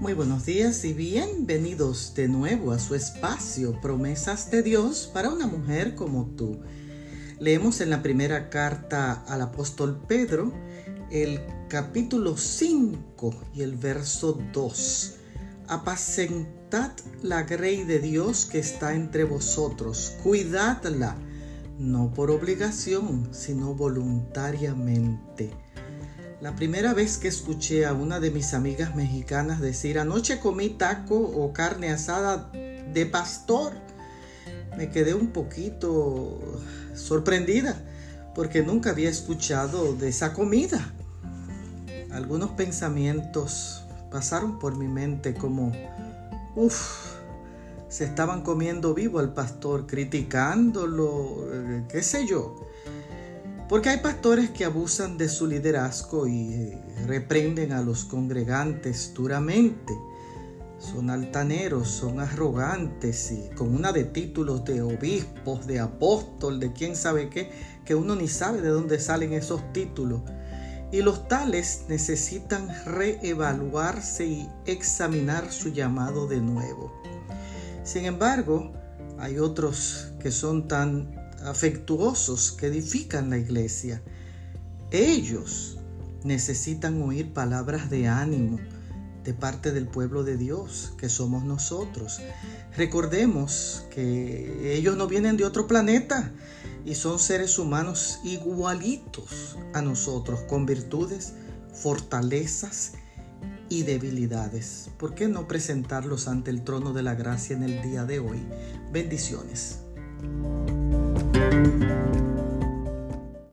Muy buenos días y bienvenidos de nuevo a su espacio Promesas de Dios para una mujer como tú. Leemos en la primera carta al apóstol Pedro el capítulo 5 y el verso 2. Apacentad la grey de Dios que está entre vosotros, cuidadla, no por obligación, sino voluntariamente la primera vez que escuché a una de mis amigas mexicanas decir, anoche comí taco o carne asada de pastor, me quedé un poquito sorprendida porque nunca había escuchado de esa comida. Algunos pensamientos pasaron por mi mente como, uff, se estaban comiendo vivo al pastor, criticándolo, eh, qué sé yo. Porque hay pastores que abusan de su liderazgo y eh, reprenden a los congregantes duramente. Son altaneros, son arrogantes y con una de títulos de obispos, de apóstol, de quién sabe qué, que uno ni sabe de dónde salen esos títulos. Y los tales necesitan reevaluarse y examinar su llamado de nuevo. Sin embargo, hay otros que son tan afectuosos que edifican la iglesia. Ellos necesitan oír palabras de ánimo de parte del pueblo de Dios, que somos nosotros. Recordemos que ellos no vienen de otro planeta y son seres humanos igualitos a nosotros, con virtudes, fortalezas y debilidades. ¿Por qué no presentarlos ante el trono de la gracia en el día de hoy? Bendiciones. Thank you.